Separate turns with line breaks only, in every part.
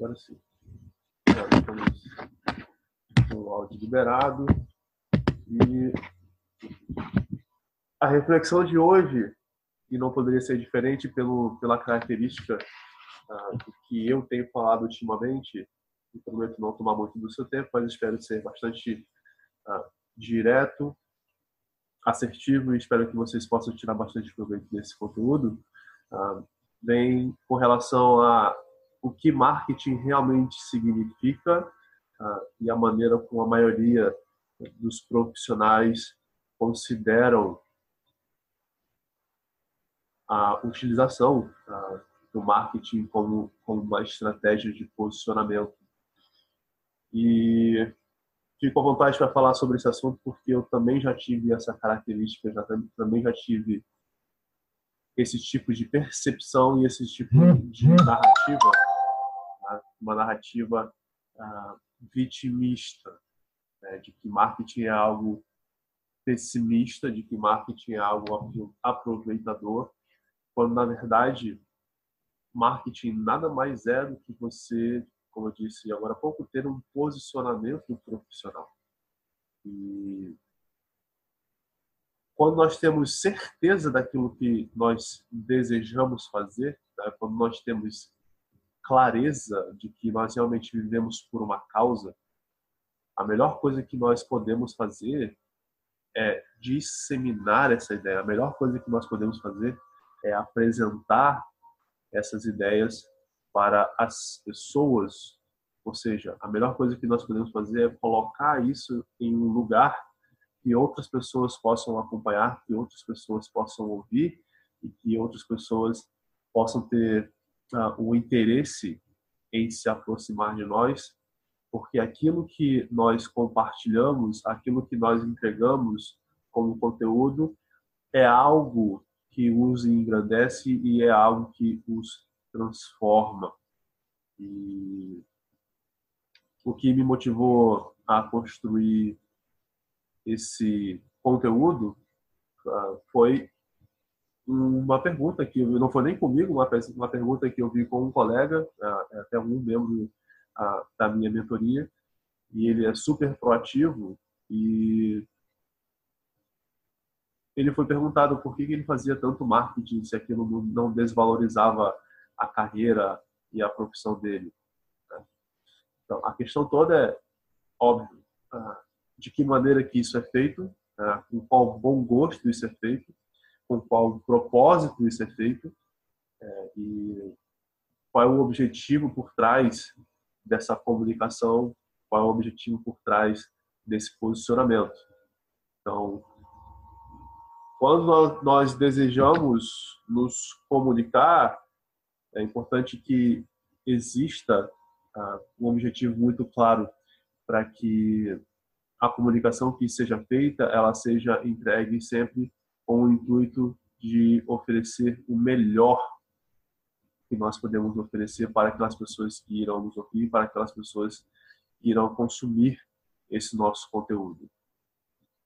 agora sim. Estamos com o áudio liberado. E a reflexão de hoje, e não poderia ser diferente pelo, pela característica uh, que eu tenho falado ultimamente, e prometo não tomar muito do seu tempo, mas espero ser bastante uh, direto, assertivo e espero que vocês possam tirar bastante proveito desse conteúdo. Uh, vem com relação a o que marketing realmente significa uh, e a maneira como a maioria dos profissionais consideram a utilização uh, do marketing como, como uma estratégia de posicionamento. E fico à vontade para falar sobre esse assunto porque eu também já tive essa característica, já também já tive esse tipo de percepção e esse tipo de narrativa uma narrativa uh, vitimista, né, de que marketing é algo pessimista, de que marketing é algo aproveitador, quando na verdade marketing nada mais é do que você, como eu disse agora há pouco, ter um posicionamento profissional. E quando nós temos certeza daquilo que nós desejamos fazer, né, quando nós temos clareza de que nós realmente vivemos por uma causa, a melhor coisa que nós podemos fazer é disseminar essa ideia. A melhor coisa que nós podemos fazer é apresentar essas ideias para as pessoas. Ou seja, a melhor coisa que nós podemos fazer é colocar isso em um lugar que outras pessoas possam acompanhar, que outras pessoas possam ouvir e que outras pessoas possam ter o interesse em se aproximar de nós, porque aquilo que nós compartilhamos, aquilo que nós entregamos como conteúdo, é algo que os engrandece e é algo que os transforma. E o que me motivou a construir esse conteúdo uh, foi uma pergunta que não foi nem comigo, uma, uma pergunta que eu vi com um colega, é até um membro da minha mentoria, e ele é super proativo e ele foi perguntado por que ele fazia tanto marketing se aquilo não desvalorizava a carreira e a profissão dele. Né? Então, a questão toda é, óbvio, de que maneira que isso é feito, né? com qual bom gosto isso é feito, com qual propósito isso é feito é, e qual é o objetivo por trás dessa comunicação, qual é o objetivo por trás desse posicionamento. Então, quando nós desejamos nos comunicar, é importante que exista uh, um objetivo muito claro para que a comunicação que seja feita, ela seja entregue sempre com o intuito de oferecer o melhor que nós podemos oferecer para aquelas pessoas que irão nos ouvir, para aquelas pessoas que irão consumir esse nosso conteúdo.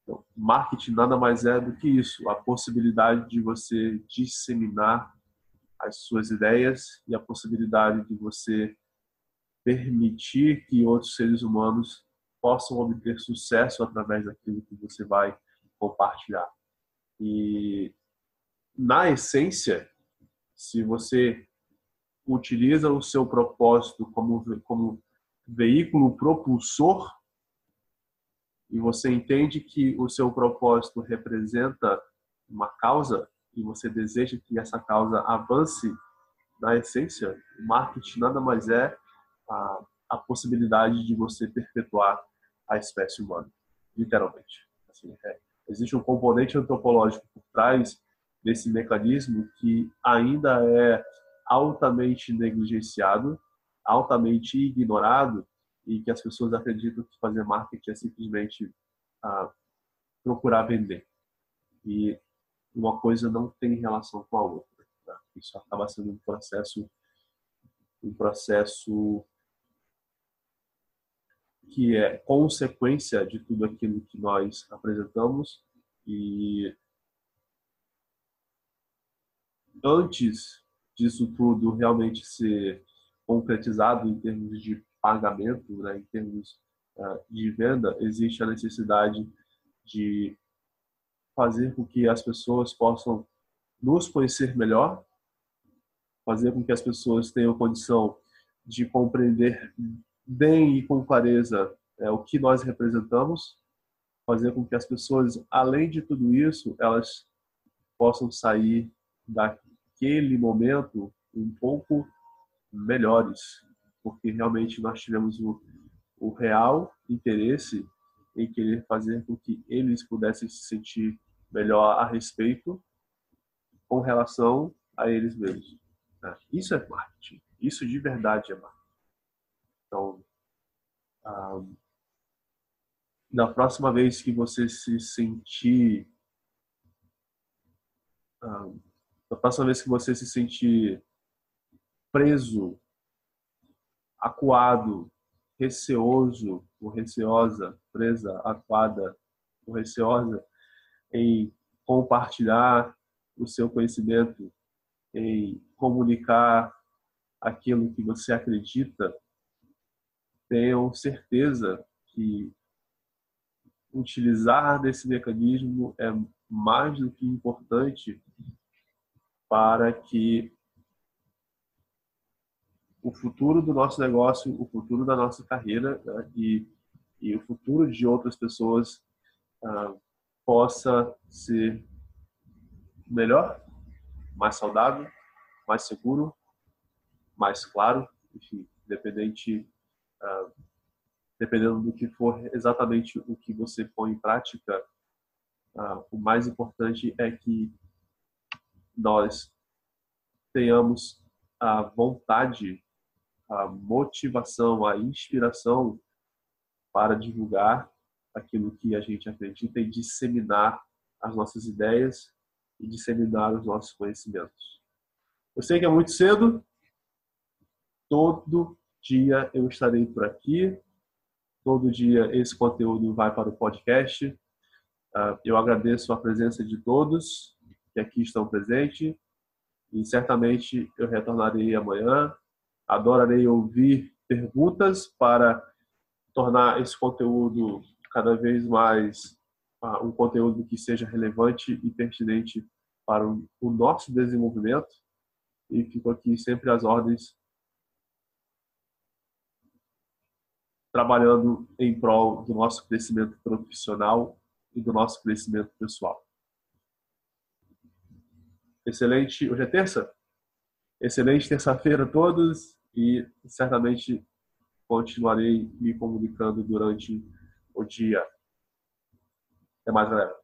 Então, marketing nada mais é do que isso, a possibilidade de você disseminar as suas ideias e a possibilidade de você permitir que outros seres humanos possam obter sucesso através daquilo que você vai compartilhar. E, na essência, se você utiliza o seu propósito como, como veículo propulsor e você entende que o seu propósito representa uma causa e você deseja que essa causa avance na essência, o marketing nada mais é a, a possibilidade de você perpetuar a espécie humana, literalmente. Assim, é, existe um componente antropológico por trás desse mecanismo que ainda é altamente negligenciado, altamente ignorado e que as pessoas acreditam que fazer marketing é simplesmente ah, procurar vender. E uma coisa não tem relação com a outra. Tá? Isso acaba sendo um processo um processo que é consequência de tudo aquilo que nós apresentamos. E antes disso tudo realmente ser concretizado em termos de pagamento, né, em termos uh, de venda, existe a necessidade de fazer com que as pessoas possam nos conhecer melhor, fazer com que as pessoas tenham condição de compreender bem e com clareza é, o que nós representamos, fazer com que as pessoas, além de tudo isso, elas possam sair daquele momento um pouco melhores, porque realmente nós tivemos o, o real interesse em querer fazer com que eles pudessem se sentir melhor a respeito com relação a eles mesmos. Né? Isso é marketing. Isso de verdade é marketing. Então, ah, na próxima vez que você se sentir ah, na próxima vez que você se sentir preso, acuado, receoso ou receosa, presa, acuada ou receosa em compartilhar o seu conhecimento, em comunicar aquilo que você acredita, tenham certeza que utilizar desse mecanismo é mais do que importante para que o futuro do nosso negócio, o futuro da nossa carreira né, e, e, o futuro de outras pessoas uh, possa ser melhor, mais saudável, mais seguro, mais claro, enfim, independente, uh, dependendo do que for exatamente o que você põe em prática, uh, o mais importante é que nós tenhamos a vontade a motivação, a inspiração para divulgar aquilo que a gente acredita e disseminar as nossas ideias e disseminar os nossos conhecimentos. Eu sei que é muito cedo, todo dia eu estarei por aqui, todo dia esse conteúdo vai para o podcast. Ah, eu agradeço a presença de todos que aqui estão presentes e certamente eu retornarei amanhã Adorarei ouvir perguntas para tornar esse conteúdo cada vez mais uh, um conteúdo que seja relevante e pertinente para o nosso desenvolvimento. E fico aqui sempre às ordens, trabalhando em prol do nosso crescimento profissional e do nosso crescimento pessoal. Excelente. Hoje é terça? Excelente terça-feira a todos e certamente continuarei me comunicando durante o dia. Até mais, galera.